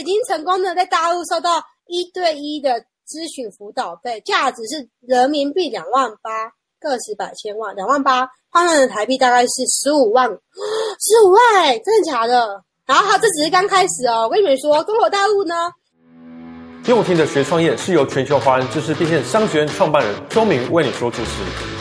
已经成功的在大陆收到一对一的咨询辅导费，价值是人民币两万八，个十百千万两万八，换算成台币大概是十五万，十五万，真的假的？然后他这只是刚开始哦，我跟你们说，中国大陆呢，用听的学创业是由全球华人知识变现商学院创办人周明为你所主持，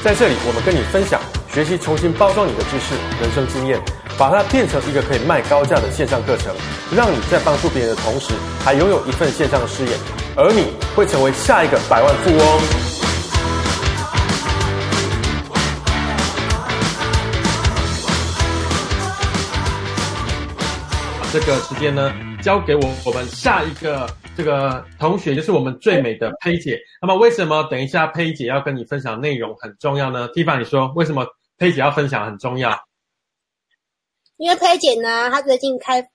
在这里我们跟你分享学习重新包装你的知识、人生经验。把它变成一个可以卖高价的线上课程，让你在帮助别人的同时，还拥有一份线上的事业，而你会成为下一个百万富翁。这个时间呢，交给我我们下一个这个同学，就是我们最美的佩姐。那么，为什么等一下佩姐要跟你分享内容很重要呢？Tifa，你说为什么佩姐要分享很重要？因为佩姐呢，她最近开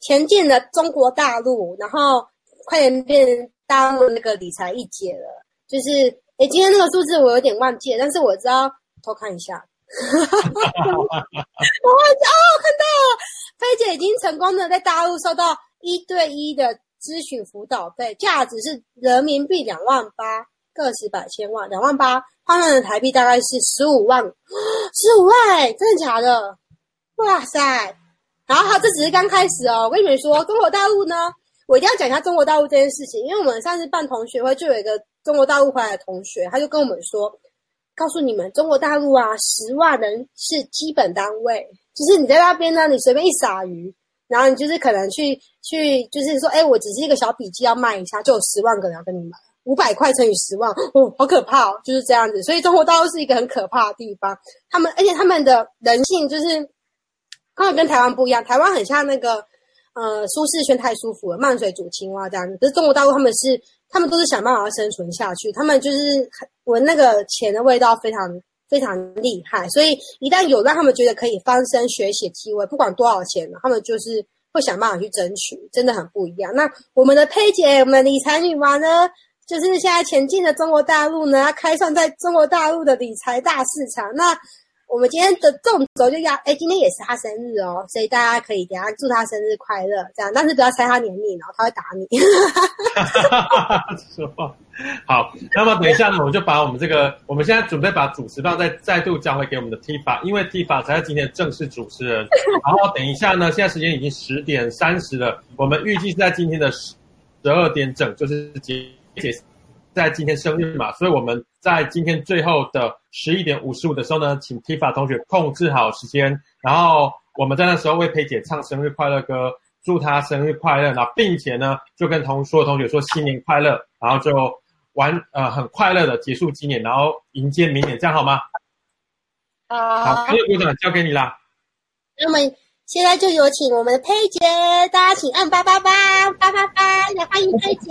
前进了中国大陆，然后快点变大陆那个理财一姐了。就是，诶，今天那个数字我有点忘记了，但是我知道偷看一下。我忘记哦，看到了，菲姐已经成功的在大陆收到一对一的咨询辅导费，价值是人民币两万八，个十百千万两万八，换算成台币大概是十五万，十五万，真的假的？哇塞！然后这只是刚开始哦，我跟你们说，中国大陆呢，我一定要讲一下中国大陆这件事情，因为我们上次办同学会，就有一个中国大陆回来的同学，他就跟我们说，告诉你们，中国大陆啊，十万人是基本单位，就是你在那边呢，你随便一撒鱼，然后你就是可能去去，就是说，哎，我只是一个小笔记要卖一下，就有十万个人要跟你买，五百块乘以十万，哦，好可怕哦，就是这样子。所以中国大陆是一个很可怕的地方，他们而且他们的人性就是。他们跟台湾不一样，台湾很像那个，呃，舒适圈太舒服了，慢水煮青蛙这样子。可是中国大陆他们是，他们都是想办法生存下去，他们就是闻那个钱的味道非常非常厉害，所以一旦有让他们觉得可以翻身学习机会，不管多少钱，他们就是会想办法去争取，真的很不一样。那我们的佩姐，我们的理财女王呢，就是现在前进的中国大陆呢，要开创在中国大陆的理财大市场，那。我们今天的纵轴就要，哎，今天也是他生日哦，所以大家可以等下祝他生日快乐，这样，但是不要猜他年龄哦，他会打你。说好，那么等一下呢，我们就把我们这个，我们现在准备把主持棒再再度交回给我们的 Tifa，因为 Tifa 才是今天的正式主持人。然后等一下呢，现在时间已经十点三十了，我们预计是在今天的十二点整，就是结结。在今天生日嘛，所以我们在今天最后的十一点五十五的时候呢，请 Tifa 同学控制好时间，然后我们在那时候为佩姐唱生日快乐歌，祝她生日快乐，然后并且呢就跟同所有同学说新年快乐，然后就玩呃很快乐的结束今年，然后迎接明年，这样好吗？好，好，所有鼓掌交给你啦。那么现在就有请我们的佩姐，大家请按八八八八八八来欢迎佩姐。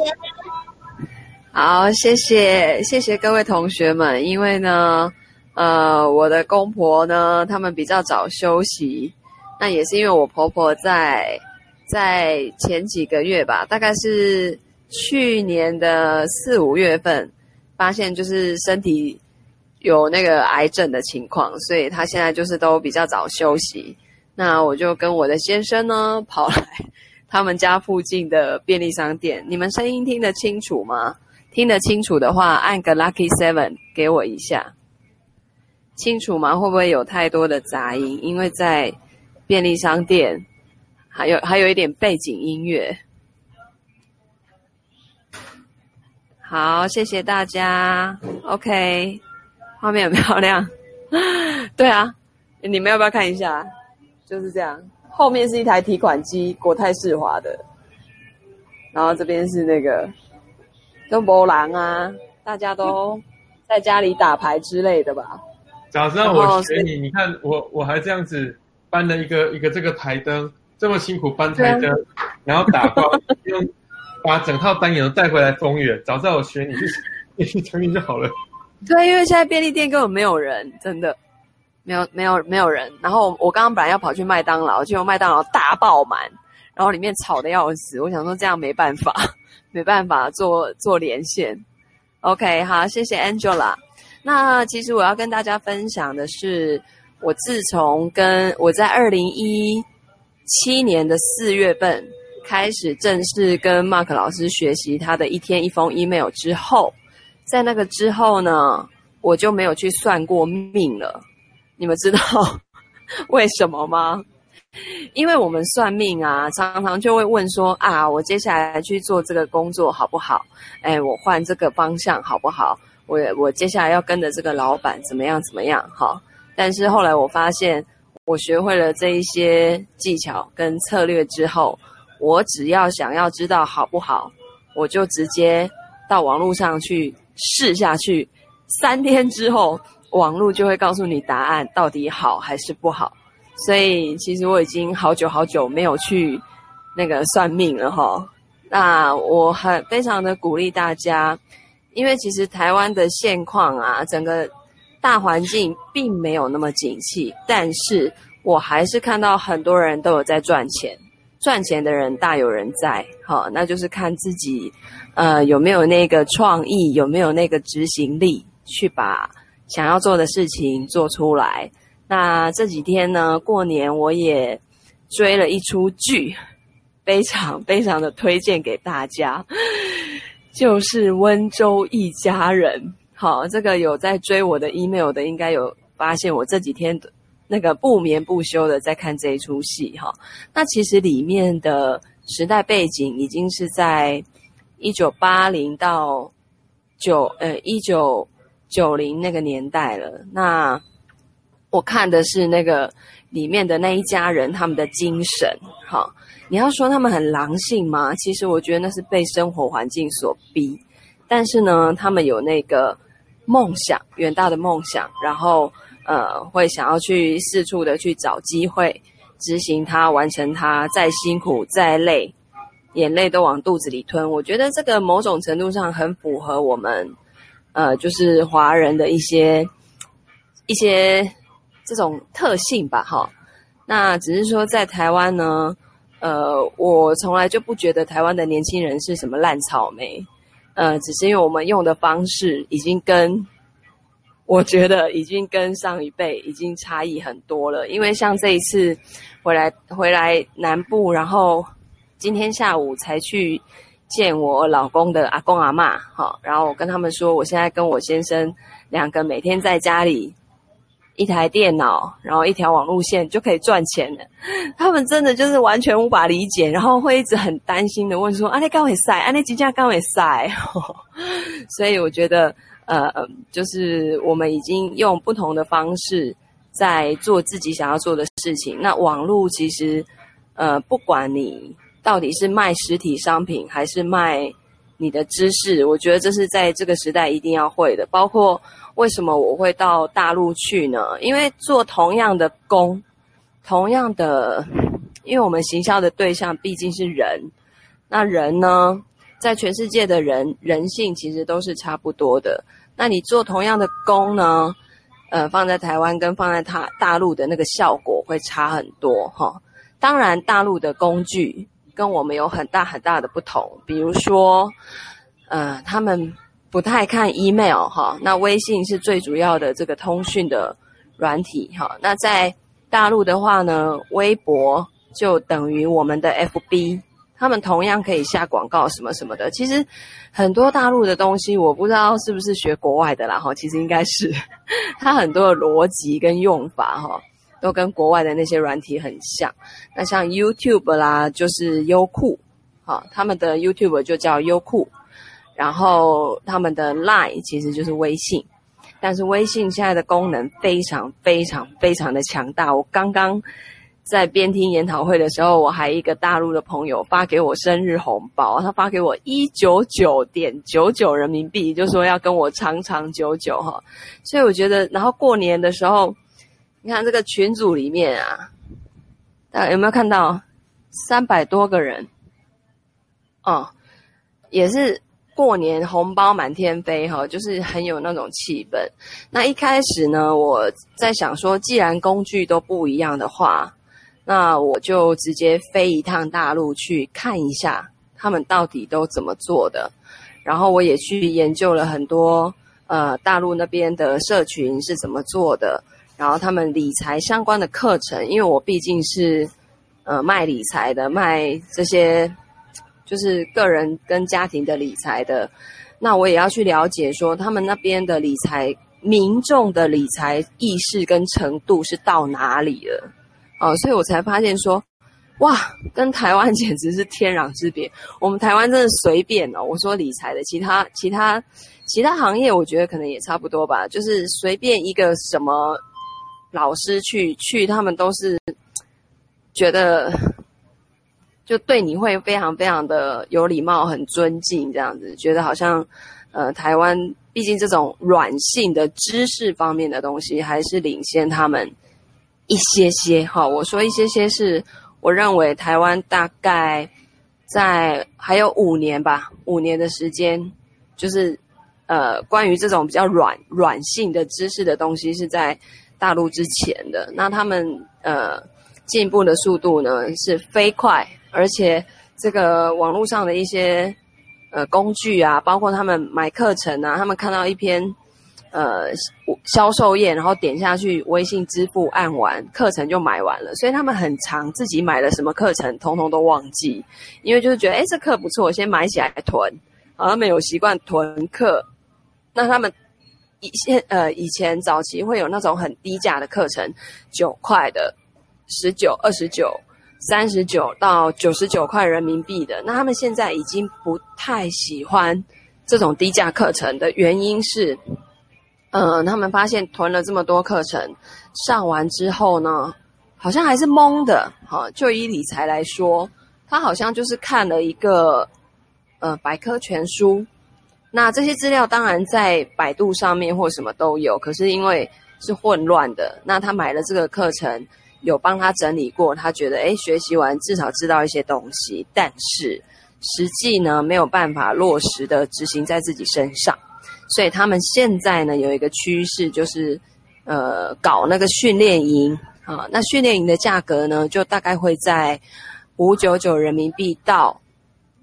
好，谢谢谢谢各位同学们。因为呢，呃，我的公婆呢，他们比较早休息，那也是因为我婆婆在在前几个月吧，大概是去年的四五月份，发现就是身体有那个癌症的情况，所以她现在就是都比较早休息。那我就跟我的先生呢，跑来 他们家附近的便利商店。你们声音听得清楚吗？听得清楚的话，按个 Lucky Seven 给我一下。清楚吗？会不会有太多的杂音？因为在便利商店，还有还有一点背景音乐。好，谢谢大家。OK，画面很漂亮。对啊，你们要不要看一下？就是这样，后面是一台提款机，国泰世华的。然后这边是那个。都没人啊，大家都在家里打牌之类的吧。早知道我学你，你看我我还这样子搬了一个一个这个台灯，这么辛苦搬台灯，然后打包，用把整套单眼都带回来丰原。早知道我学你，你去成名就好了。对，因为现在便利店根本没有人，真的没有没有没有人。然后我刚刚本来要跑去麦当劳，结果麦当劳大爆满，然后里面吵得要死。我想说这样没办法。没办法做做连线，OK，好，谢谢 Angela。那其实我要跟大家分享的是，我自从跟我在二零一七年的四月份开始正式跟 Mark 老师学习他的一天一封 email 之后，在那个之后呢，我就没有去算过命了。你们知道 为什么吗？因为我们算命啊，常常就会问说啊，我接下来去做这个工作好不好？哎，我换这个方向好不好？我我接下来要跟着这个老板怎么样怎么样？好，但是后来我发现，我学会了这一些技巧跟策略之后，我只要想要知道好不好，我就直接到网络上去试下去，三天之后，网络就会告诉你答案到底好还是不好。所以其实我已经好久好久没有去那个算命了哈。那我很非常的鼓励大家，因为其实台湾的现况啊，整个大环境并没有那么景气，但是我还是看到很多人都有在赚钱，赚钱的人大有人在。好，那就是看自己呃有没有那个创意，有没有那个执行力，去把想要做的事情做出来。那这几天呢，过年我也追了一出剧，非常非常的推荐给大家，就是《温州一家人》。好，这个有在追我的 email 的，应该有发现我这几天那个不眠不休的在看这一出戏哈。那其实里面的时代背景已经是在一九八零到九呃一九九零那个年代了。那我看的是那个里面的那一家人，他们的精神。好，你要说他们很狼性吗？其实我觉得那是被生活环境所逼。但是呢，他们有那个梦想，远大的梦想，然后呃，会想要去四处的去找机会执行它，完成它，再辛苦再累，眼泪都往肚子里吞。我觉得这个某种程度上很符合我们呃，就是华人的一些一些。这种特性吧，哈，那只是说在台湾呢，呃，我从来就不觉得台湾的年轻人是什么烂草莓，呃，只是因为我们用的方式已经跟，我觉得已经跟上一辈已经差异很多了。因为像这一次回来回来南部，然后今天下午才去见我老公的阿公阿嬷，哈，然后我跟他们说，我现在跟我先生两个每天在家里。一台电脑，然后一条网路线就可以赚钱了。他们真的就是完全无法理解，然后会一直很担心的问说：“啊，你刚会塞？啊，你几家刚会塞？” 所以我觉得，呃，就是我们已经用不同的方式在做自己想要做的事情。那网络其实，呃，不管你到底是卖实体商品还是卖你的知识，我觉得这是在这个时代一定要会的，包括。为什么我会到大陆去呢？因为做同样的工，同样的，因为我们行销的对象毕竟是人，那人呢，在全世界的人人性其实都是差不多的。那你做同样的工呢，呃，放在台湾跟放在他大陆的那个效果会差很多哈。当然，大陆的工具跟我们有很大很大的不同，比如说，呃，他们。不太看 email 哈，那微信是最主要的这个通讯的软体哈。那在大陆的话呢，微博就等于我们的 FB，他们同样可以下广告什么什么的。其实很多大陆的东西，我不知道是不是学国外的啦哈，其实应该是，它很多的逻辑跟用法哈，都跟国外的那些软体很像。那像 YouTube 啦，就是优酷，哈，他们的 YouTube 就叫优酷。然后他们的 Line 其实就是微信，但是微信现在的功能非常非常非常的强大。我刚刚在边听研讨会的时候，我还一个大陆的朋友发给我生日红包，他发给我一九九点九九人民币，就说要跟我长长久久哈。所以我觉得，然后过年的时候，你看这个群组里面啊，大家有没有看到三百多个人？哦，也是。过年红包满天飞哈，就是很有那种气氛。那一开始呢，我在想说，既然工具都不一样的话，那我就直接飞一趟大陆去看一下他们到底都怎么做的。然后我也去研究了很多呃大陆那边的社群是怎么做的，然后他们理财相关的课程，因为我毕竟是呃卖理财的，卖这些就是个人跟家庭的理财的，那我也要去了解说他们那边的理财民众的理财意识跟程度是到哪里了，哦、所以我才发现说。哇，跟台湾简直是天壤之别。我们台湾真的随便哦，我说理财的，其他其他其他行业，我觉得可能也差不多吧。就是随便一个什么老师去去，他们都是觉得就对你会非常非常的有礼貌，很尊敬这样子。觉得好像呃，台湾毕竟这种软性的知识方面的东西，还是领先他们一些些。哈，我说一些些是。我认为台湾大概在还有五年吧，五年的时间，就是呃，关于这种比较软软性的知识的东西是在大陆之前的。那他们呃进步的速度呢是飞快，而且这个网络上的一些呃工具啊，包括他们买课程啊，他们看到一篇。呃，销售页，然后点下去，微信支付按完，课程就买完了。所以他们很常自己买了什么课程，通通都忘记，因为就是觉得，哎，这课不错，先买起来囤。好，他们有习惯囤课。那他们以前呃以前早期会有那种很低价的课程，九块的、十九、二十九、三十九到九十九块人民币的。那他们现在已经不太喜欢这种低价课程的原因是。嗯，他们发现囤了这么多课程，上完之后呢，好像还是懵的。哈，就以理财来说，他好像就是看了一个呃百科全书。那这些资料当然在百度上面或什么都有，可是因为是混乱的，那他买了这个课程，有帮他整理过，他觉得诶，学习完至少知道一些东西，但是实际呢没有办法落实的执行在自己身上。所以他们现在呢有一个趋势，就是呃搞那个训练营啊。那训练营的价格呢，就大概会在五九九人民币到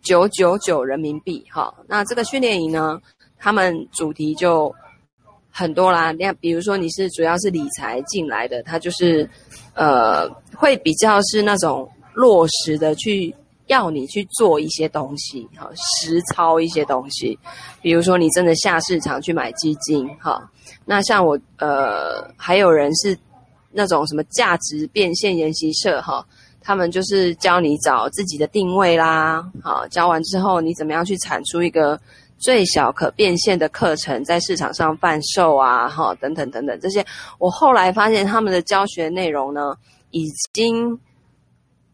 九九九人民币。哈，那这个训练营呢，他们主题就很多啦。那比如说你是主要是理财进来的，他就是呃会比较是那种落实的去。要你去做一些东西，哈，实操一些东西，比如说你真的下市场去买基金，哈，那像我，呃，还有人是那种什么价值变现研习社，哈，他们就是教你找自己的定位啦，好，教完之后你怎么样去产出一个最小可变现的课程，在市场上贩售啊，哈，等等等等这些，我后来发现他们的教学内容呢，已经。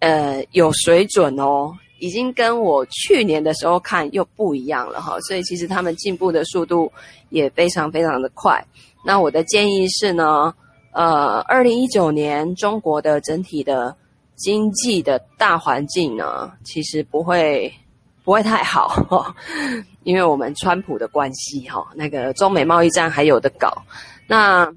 呃，有水准哦，已经跟我去年的时候看又不一样了哈，所以其实他们进步的速度也非常非常的快。那我的建议是呢，呃，二零一九年中国的整体的经济的大环境呢，其实不会不会太好 哦，因为我们川普的关系哈，那个中美贸易战还有的搞。那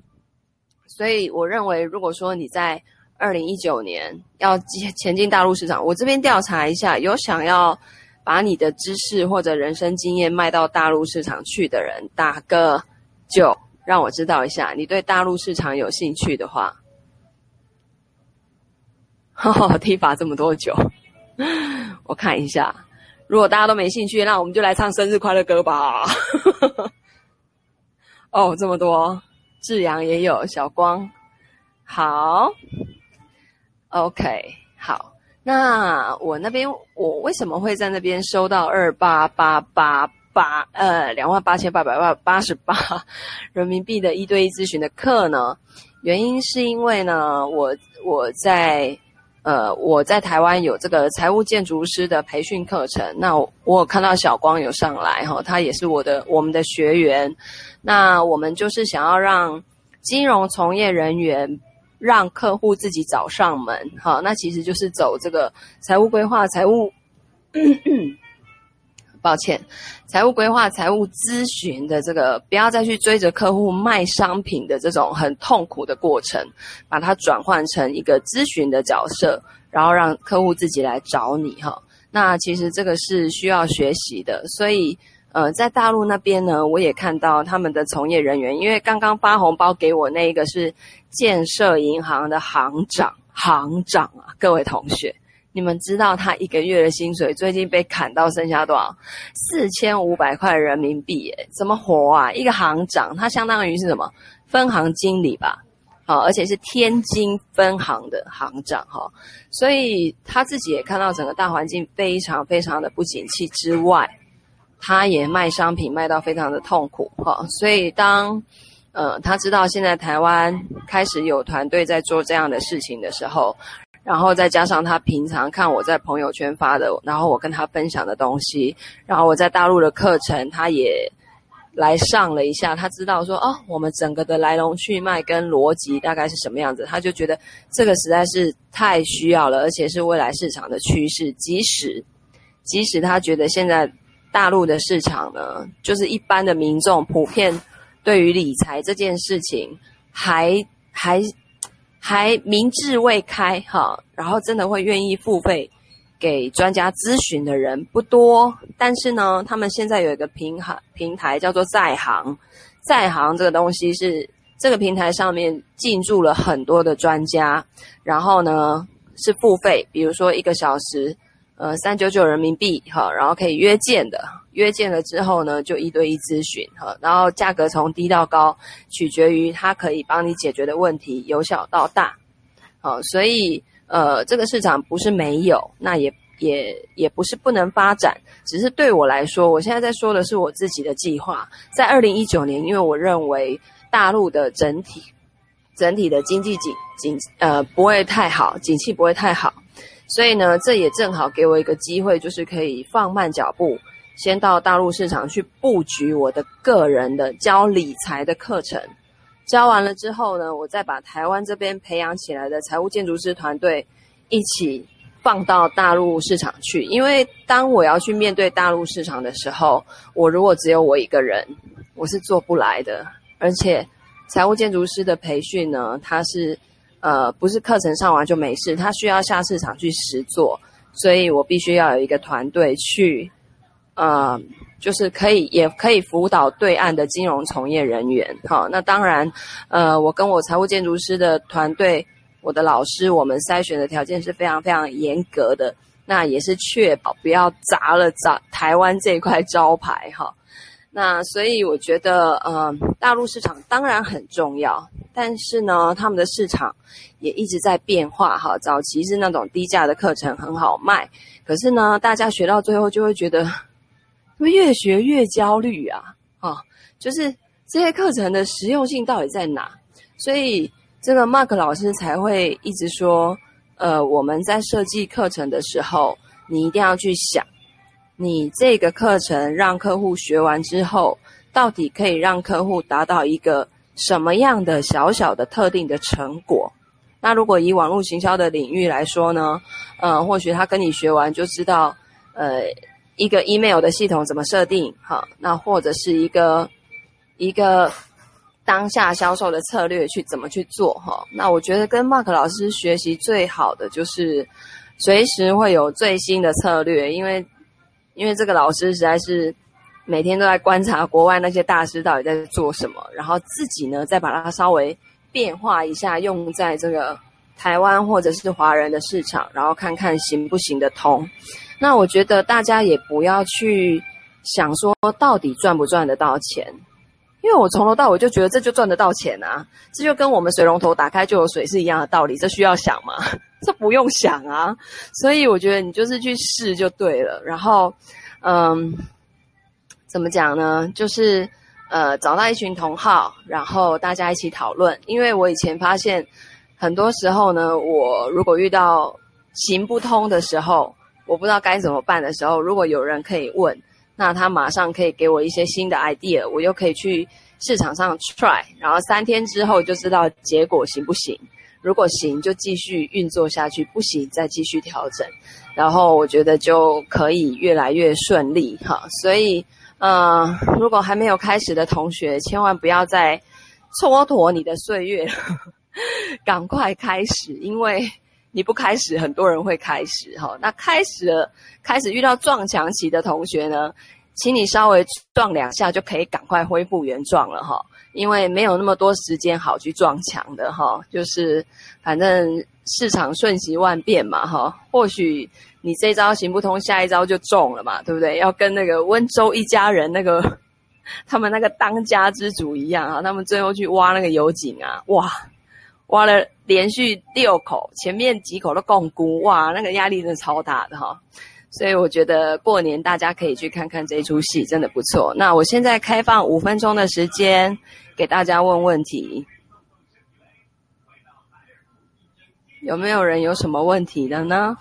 所以我认为，如果说你在二零一九年要前进大陆市场，我这边调查一下，有想要把你的知识或者人生经验卖到大陆市场去的人，打个九，让我知道一下，你对大陆市场有兴趣的话。哈哈，提法这么多久，我看一下，如果大家都没兴趣，那我们就来唱生日快乐歌吧。哦，这么多，志阳也有，小光，好。OK，好，那我那边我为什么会在那边收到二八八八八呃两万八千八百八十八 人民币的一对一咨询的课呢？原因是因为呢，我我在呃我在台湾有这个财务建筑师的培训课程，那我，看到小光有上来哈，他也是我的我们的学员，那我们就是想要让金融从业人员。让客户自己找上门，哈，那其实就是走这个财务规划、财务，抱歉，财务规划、财务咨询的这个，不要再去追着客户卖商品的这种很痛苦的过程，把它转换成一个咨询的角色，然后让客户自己来找你，哈，那其实这个是需要学习的，所以。呃，在大陆那边呢，我也看到他们的从业人员，因为刚刚发红包给我那一个是建设银行的行长，行长啊，各位同学，你们知道他一个月的薪水最近被砍到剩下多少？四千五百块人民币，耶，怎么活啊？一个行长，他相当于是什么？分行经理吧？好，而且是天津分行的行长哈，所以他自己也看到整个大环境非常非常的不景气之外，他也卖商品卖到非常的痛苦哈，所以当呃他知道现在台湾开始有团队在做这样的事情的时候，然后再加上他平常看我在朋友圈发的，然后我跟他分享的东西，然后我在大陆的课程，他也。来上了一下，他知道说哦，我们整个的来龙去脉跟逻辑大概是什么样子，他就觉得这个实在是太需要了，而且是未来市场的趋势。即使即使他觉得现在大陆的市场呢，就是一般的民众普遍对于理财这件事情还还还明智未开哈，然后真的会愿意付费。给专家咨询的人不多，但是呢，他们现在有一个平台，平台叫做在行。在行这个东西是这个平台上面进驻了很多的专家，然后呢是付费，比如说一个小时，呃，三九九人民币哈，然后可以约见的，约见了之后呢就一对一咨询哈，然后价格从低到高取决于他可以帮你解决的问题，由小到大，好，所以。呃，这个市场不是没有，那也也也不是不能发展，只是对我来说，我现在在说的是我自己的计划。在二零一九年，因为我认为大陆的整体整体的经济景景呃不会太好，景气不会太好，所以呢，这也正好给我一个机会，就是可以放慢脚步，先到大陆市场去布局我的个人的教理财的课程。教完了之后呢，我再把台湾这边培养起来的财务建筑师团队一起放到大陆市场去。因为当我要去面对大陆市场的时候，我如果只有我一个人，我是做不来的。而且财务建筑师的培训呢，它是呃不是课程上完就没事，他需要下市场去实做，所以我必须要有一个团队去呃。就是可以，也可以辅导对岸的金融从业人员。好，那当然，呃，我跟我财务建筑师的团队，我的老师，我们筛选的条件是非常非常严格的。那也是确保不要砸了砸台湾这块招牌。哈，那所以我觉得，呃，大陆市场当然很重要，但是呢，他们的市场也一直在变化。哈，早期是那种低价的课程很好卖，可是呢，大家学到最后就会觉得。怎么越学越焦虑啊！啊，就是这些课程的实用性到底在哪？所以这个 Mark 老师才会一直说，呃，我们在设计课程的时候，你一定要去想，你这个课程让客户学完之后，到底可以让客户达到一个什么样的小小的特定的成果？那如果以网络行销的领域来说呢？呃，或许他跟你学完就知道，呃。一个 email 的系统怎么设定？哈，那或者是一个一个当下销售的策略去怎么去做？哈，那我觉得跟 Mark 老师学习最好的就是随时会有最新的策略，因为因为这个老师实在是每天都在观察国外那些大师到底在做什么，然后自己呢再把它稍微变化一下，用在这个台湾或者是华人的市场，然后看看行不行得通。那我觉得大家也不要去想说到底赚不赚得到钱，因为我从头到尾就觉得这就赚得到钱啊，这就跟我们水龙头打开就有水是一样的道理，这需要想吗？这不用想啊，所以我觉得你就是去试就对了。然后，嗯，怎么讲呢？就是呃，找到一群同好，然后大家一起讨论。因为我以前发现，很多时候呢，我如果遇到行不通的时候，我不知道该怎么办的时候，如果有人可以问，那他马上可以给我一些新的 idea，我又可以去市场上 try，然后三天之后就知道结果行不行。如果行，就继续运作下去；不行，再继续调整。然后我觉得就可以越来越顺利哈。所以，呃，如果还没有开始的同学，千万不要再蹉跎你的岁月，赶快开始，因为。你不开始，很多人会开始哈。那开始了，开始遇到撞墙期的同学呢，请你稍微撞两下就可以赶快恢复原状了哈。因为没有那么多时间好去撞墙的哈。就是反正市场瞬息万变嘛，哈，或许你这一招行不通，下一招就中了嘛，对不对？要跟那个温州一家人那个 他们那个当家之主一样啊，他们最后去挖那个油井啊，哇，挖了连续六口，前面几口都摃龟，哇，那个压力真的超大的哈。所以我觉得过年大家可以去看看这一出戏，真的不错。那我现在开放五分钟的时间给大家问问题。有没有人有什么问题的呢？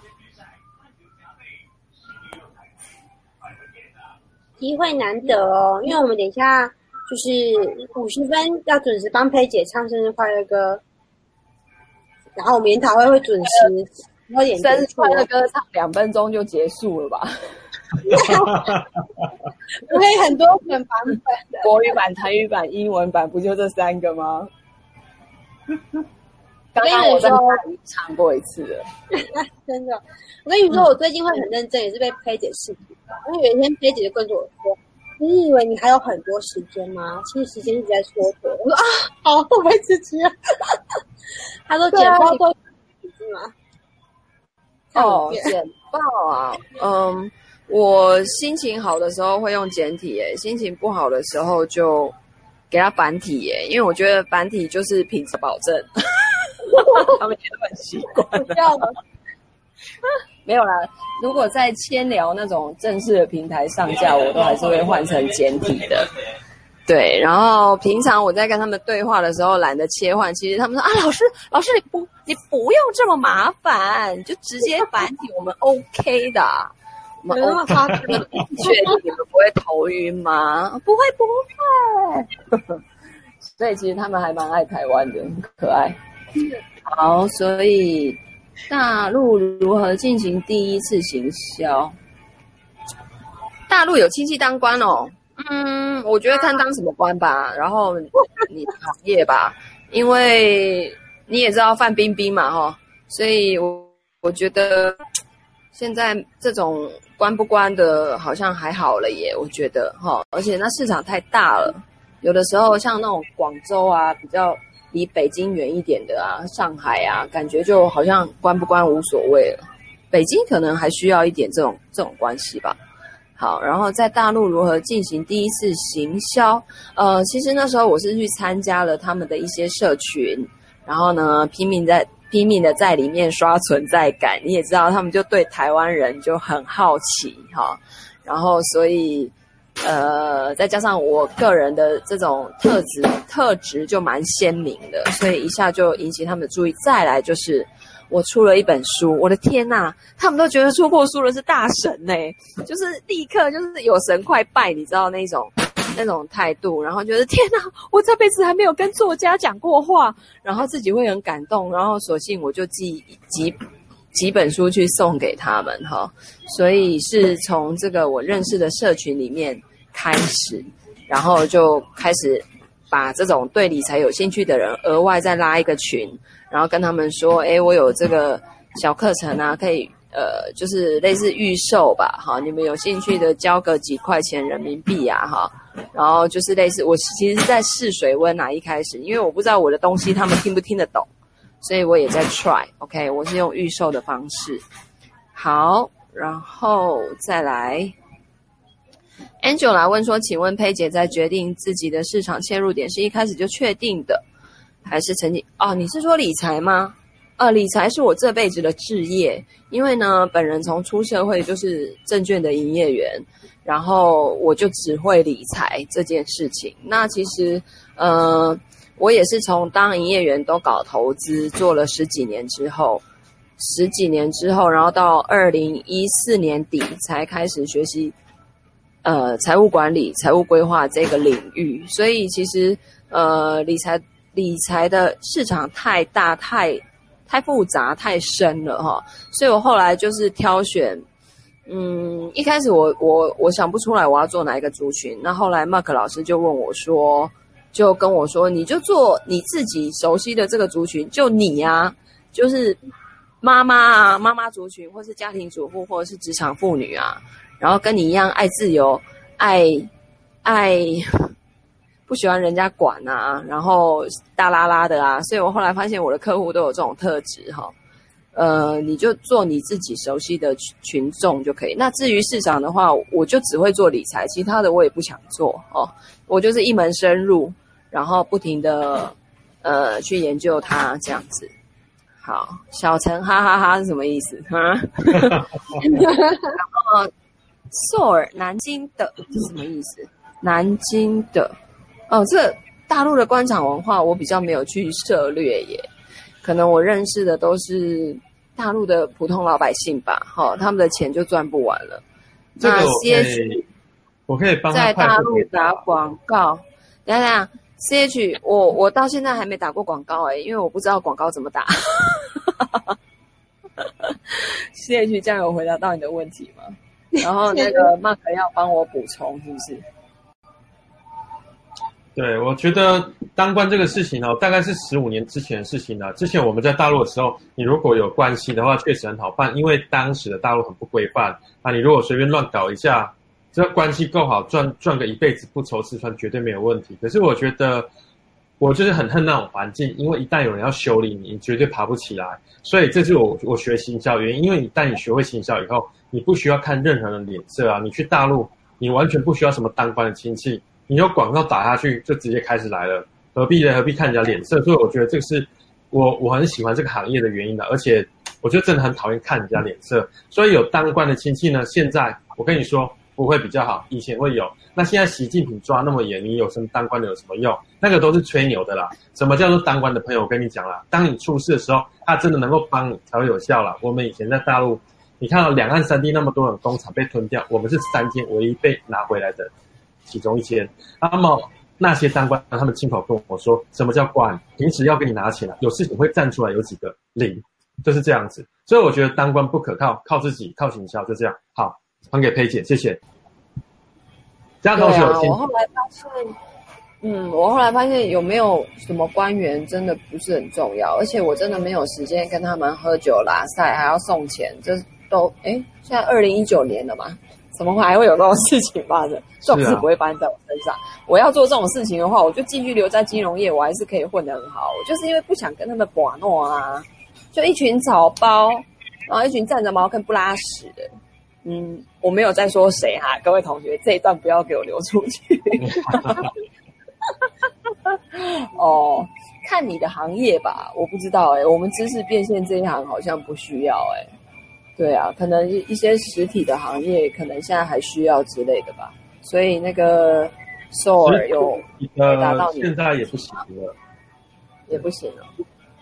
机会难得哦，因为我们等一下就是五十分要准时帮佩姐唱生日快乐歌，然后我们研讨会会准时，然后演生日快乐歌唱两分钟就结束了吧？我可以很多种版本的，国语版、台语版、英文版，不就这三个吗？刚刚我在唱过一次了，真的。我跟你说，我最近会很认真，也是被佩姐视频。因为有一天佩姐就跟着我说：“你以为你还有很多时间吗？其实时间一直在缩短。”我说：“啊，好，我没时间。”他说：“简报都是吗？”哦，简报啊，嗯，我心情好的时候会用简体，诶，心情不好的时候就给他繁体，诶，因为我觉得繁体就是品质保证。他们觉得很习惯了，没有啦。如果在千聊那种正式的平台上架，我都还是会换成简体的。对，然后平常我在跟他们对话的时候，懒得切换。其实他们说啊，老师，老师你不，你不用这么麻烦，就直接繁体，我们 OK 的。我们 OK，确定你们不会头晕吗？不会，不会。所以其实他们还蛮爱台湾的，很可爱。好，所以大陆如何进行第一次行销？大陆有亲戚当官哦。嗯，我觉得看当什么官吧，然后你的行业吧，因为你也知道范冰冰嘛，哈，所以我我觉得现在这种官不官的，好像还好了耶，我觉得哈，而且那市场太大了，有的时候像那种广州啊，比较。离北京远一点的啊，上海啊，感觉就好像关不关无所谓了。北京可能还需要一点这种这种关系吧。好，然后在大陆如何进行第一次行销？呃，其实那时候我是去参加了他们的一些社群，然后呢，拼命在拼命的在里面刷存在感。你也知道，他们就对台湾人就很好奇哈，然后所以。呃，再加上我个人的这种特质，特质就蛮鲜明的，所以一下就引起他们的注意。再来就是我出了一本书，我的天呐，他们都觉得出过书的是大神呢，就是立刻就是有神快拜，你知道那种那种态度，然后觉得天呐，我这辈子还没有跟作家讲过话，然后自己会很感动，然后索性我就寄几几本书去送给他们哈，所以是从这个我认识的社群里面。开始，然后就开始把这种对理财有兴趣的人额外再拉一个群，然后跟他们说：“诶，我有这个小课程啊，可以呃，就是类似预售吧，哈，你们有兴趣的交个几块钱人民币啊，哈，然后就是类似我其实是在试水温啊，一开始，因为我不知道我的东西他们听不听得懂，所以我也在 try，OK，我是用预售的方式，好，然后再来。” Angela 问说：“请问佩姐在决定自己的市场切入点是一开始就确定的，还是曾经？哦，你是说理财吗？呃，理财是我这辈子的志业，因为呢，本人从出社会就是证券的营业员，然后我就只会理财这件事情。那其实，呃，我也是从当营业员都搞投资做了十几年之后，十几年之后，然后到二零一四年底才开始学习。”呃，财务管理、财务规划这个领域，所以其实呃，理财理财的市场太大、太太复杂、太深了哈。所以我后来就是挑选，嗯，一开始我我我想不出来我要做哪一个族群，那后来 Mark 老师就问我说，就跟我说，你就做你自己熟悉的这个族群，就你呀，就是妈妈啊，妈妈族群，或是家庭主妇，或者是职场妇女啊。然后跟你一样爱自由，爱爱 不喜欢人家管啊，然后大拉拉的啊，所以我后来发现我的客户都有这种特质哈，呃，你就做你自己熟悉的群群众就可以。那至于市场的话，我就只会做理财，其他的我也不想做哦。我就是一门深入，然后不停的呃去研究它这样子。好，小陈哈哈哈是什么意思？哈，然后 Seoul 南京的是什么意思？南京的哦，这大陆的官场文化我比较没有去涉略耶，可能我认识的都是大陆的普通老百姓吧。好、哦，他们的钱就赚不完了。这个我可以，我可以帮在大陆打广告。等等。C H，我我到现在还没打过广告哎，因为我不知道广告怎么打。C H，这样有回答到你的问题吗？然后那个 Mark 要帮我补充，是不是？对，我觉得当官这个事情哦，大概是十五年之前的事情了。之前我们在大陆的时候，你如果有关系的话，确实很好办，因为当时的大陆很不规范啊，你如果随便乱搞一下。这个关系够好，赚赚个一辈子不愁吃穿，绝对没有问题。可是我觉得，我就是很恨那种环境，因为一旦有人要修理你，你绝对爬不起来。所以这是我我学行销原因，因为一旦你学会行销以后，你不需要看任何人的脸色啊。你去大陆，你完全不需要什么当官的亲戚，你有广告打下去就直接开始来了，何必呢？何必看人家脸色？所以我觉得这个是我我很喜欢这个行业的原因的。而且我觉得真的很讨厌看人家脸色。所以有当官的亲戚呢，现在我跟你说。不会比较好，以前会有。那现在习近平抓那么严，你有什么当官的有什么用？那个都是吹牛的啦。什么叫做当官的朋友？我跟你讲啦，当你出事的时候，他真的能够帮你才会有效啦。我们以前在大陆，你看到两岸三地那么多的工厂被吞掉，我们是三间唯一被拿回来的其中一间。那么那些当官，他们亲口跟我说，什么叫官？平时要给你拿钱，有事情会站出来，有几个零，就是这样子。所以我觉得当官不可靠，靠自己，靠行销，就这样。好。还给佩姐，谢谢。这样同学有听。对啊，我后来发现，嗯，我后来发现有没有什么官员真的不是很重要，而且我真的没有时间跟他们喝酒拉赛，还要送钱，这都哎，现在二零一九年了嘛，怎么会还会有这种事情发生？这种事不会发生在我身上。啊、我要做这种事情的话，我就继续留在金融业，我还是可以混得很好。我就是因为不想跟他们玩闹啊，就一群草包，然后一群站着茅坑不拉屎的。嗯，我没有在说谁哈，各位同学，这一段不要给我流出去。哦，看你的行业吧，我不知道哎、欸，我们知识变现这一行好像不需要哎、欸。对啊，可能一些实体的行业可能现在还需要之类的吧。所以那个 Soul 有达到你现在也不行了，也不行了。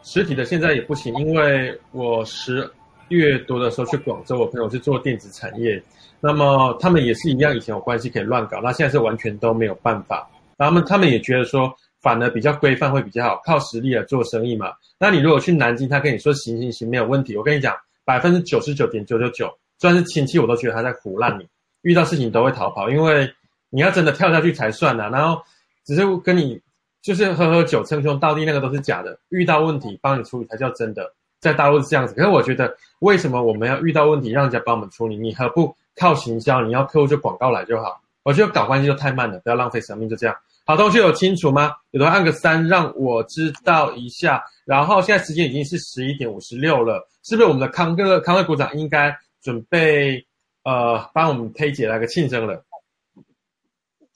实体的现在也不行，因为我十。越多的时候去广州，我朋友是做电子产业，那么他们也是一样，以前有关系可以乱搞，那现在是完全都没有办法。他们他们也觉得说，反而比较规范会比较好，靠实力来做生意嘛。那你如果去南京，他跟你说行行行没有问题，我跟你讲，百分之九十九点九九九，虽然是亲戚，我都觉得他在唬烂你，遇到事情都会逃跑，因为你要真的跳下去才算呢、啊。然后只是跟你就是喝喝酒称兄道弟，那个都是假的，遇到问题帮你处理才叫真的。在大陆是这样子，可是我觉得，为什么我们要遇到问题让人家帮我们处理？你何不靠行销？你要客户就广告来就好。我觉得搞关系就太慢了，不要浪费生命，就这样。好，同学有清楚吗？有的话按个三，让我知道一下。然后现在时间已经是十一点五十六了，是不是我们的康哥、康乐股长应该准备呃帮我们推姐来个庆生了？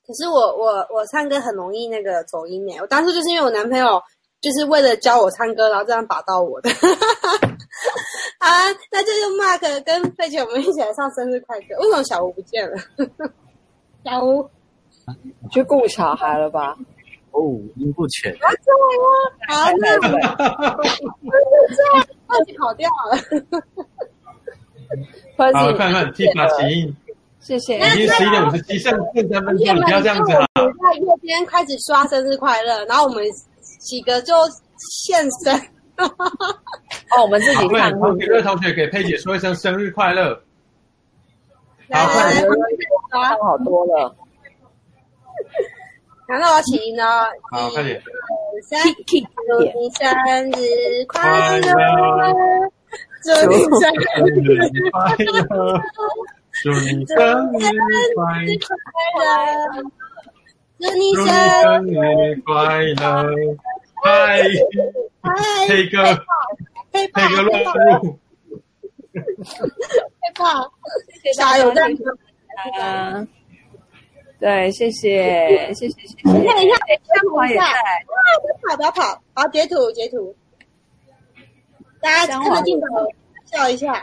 可是我我我唱歌很容易那个走音耶，我当初就是因为我男朋友。就是为了教我唱歌，然后这样打到我的。好啊，那就是 Mark 跟佩姐我们一起来唱生日快歌。为什么小吴不见了？小吴，去顾小孩了吧？哦，音不全。啊，这样啊？好，那这样，那就跑掉了。好，看看 Tifa 起音，谢谢。已经十一点五十七，剩剩三分钟，你不要这样子啊！在右边开始刷生日快乐，然后我们。几个就现身，哦，我们自己看。好，各位同学给佩姐说一声生日快乐。好，快点，看好多了。然后我起音哦。好，快点。三，祝你生日快乐，祝你生日快乐，祝你生日快乐，祝你生日快乐。嗨，嗨，配个配个乱入，害怕，谢谢加油！加油！啊，对，谢谢，谢谢，谢谢。你看一下，香华也在。啊，不要跑，不要跑！好，截图，截图。大家看着镜头笑一下。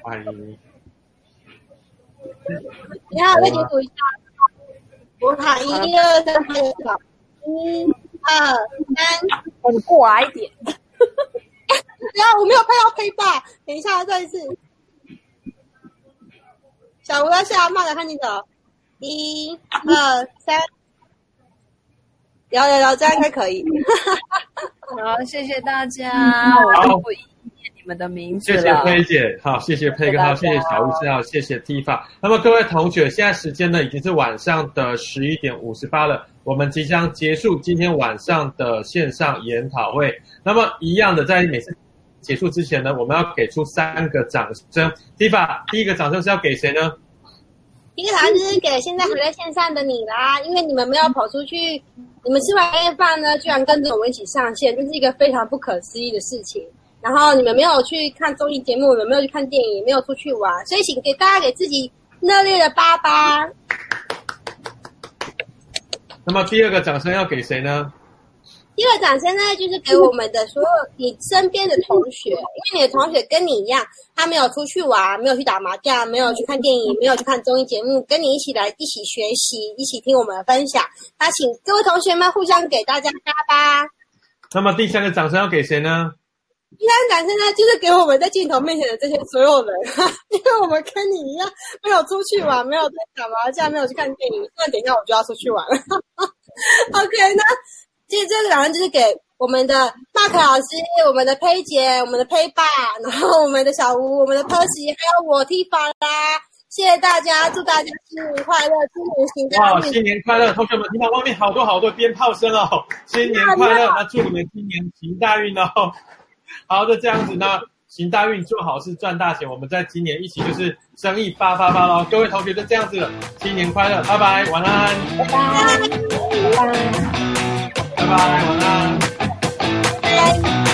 欢迎。你好，再截图一下。我喊一二三，拍的少。一、二、三，我们过来一点。不要，我没有拍到黑爸。等一下，再一次。小吴要下，慢点看镜头。一、二、三。有有有，这样应该可以。好，谢谢大家。我不一念你们的名字了。谢谢佩姐，好，谢谢佩哥，好，谢谢小吴师，好，谢谢 Tifa。那么各位同学，现在时间呢已经是晚上的十一点五十八了，我们即将结束今天晚上的线上研讨会。那么一样的，在每次结束之前呢，我们要给出三个掌声。Tifa，第一个掌声是要给谁呢？第一个掌声是给现在还在线上的你啦，因为你们没有跑出去，你们吃完夜饭呢，居然跟着我们一起上线，这是一个非常不可思议的事情。然后你们没有去看综艺节目，你们没有去看电影，也没有出去玩，所以请给大家给自己热烈的八八。那么第二个掌声要给谁呢？第二个掌声呢，就是给我们的所有你身边的同学，因为你的同学跟你一样，他没有出去玩，没有去打麻将，没有去看电影，没有去看综艺节目，跟你一起来一起学习，一起听我们的分享。那请各位同学们互相给大家巴巴。那么第三个掌声要给谁呢？第三个掌声呢，就是给我们在镜头面前的这些所有人，因为我们跟你一样，没有出去玩，没有在打麻将，没有去看电影。那等一下我就要出去玩了。OK，那。其实这个掌声就是给我们的 Mark 老师、我们的佩姐、我们的佩爸，然后我们的小吴、我们的 Percy，还有我 Tifa 啦。谢谢大家，祝大家新年快乐，新年行大运！哇，新年快乐！同学们，听到外面好多好多鞭炮声哦，新年快乐！那祝你们新年 行大运哦。好就，这样子呢，行大运，做好事，赚大钱。我们在今年一起就是生意发发发喽！各位同学就这样子了，新年快乐，拜拜，晚安，拜拜，拜拜。拜拜，晚安。拜拜。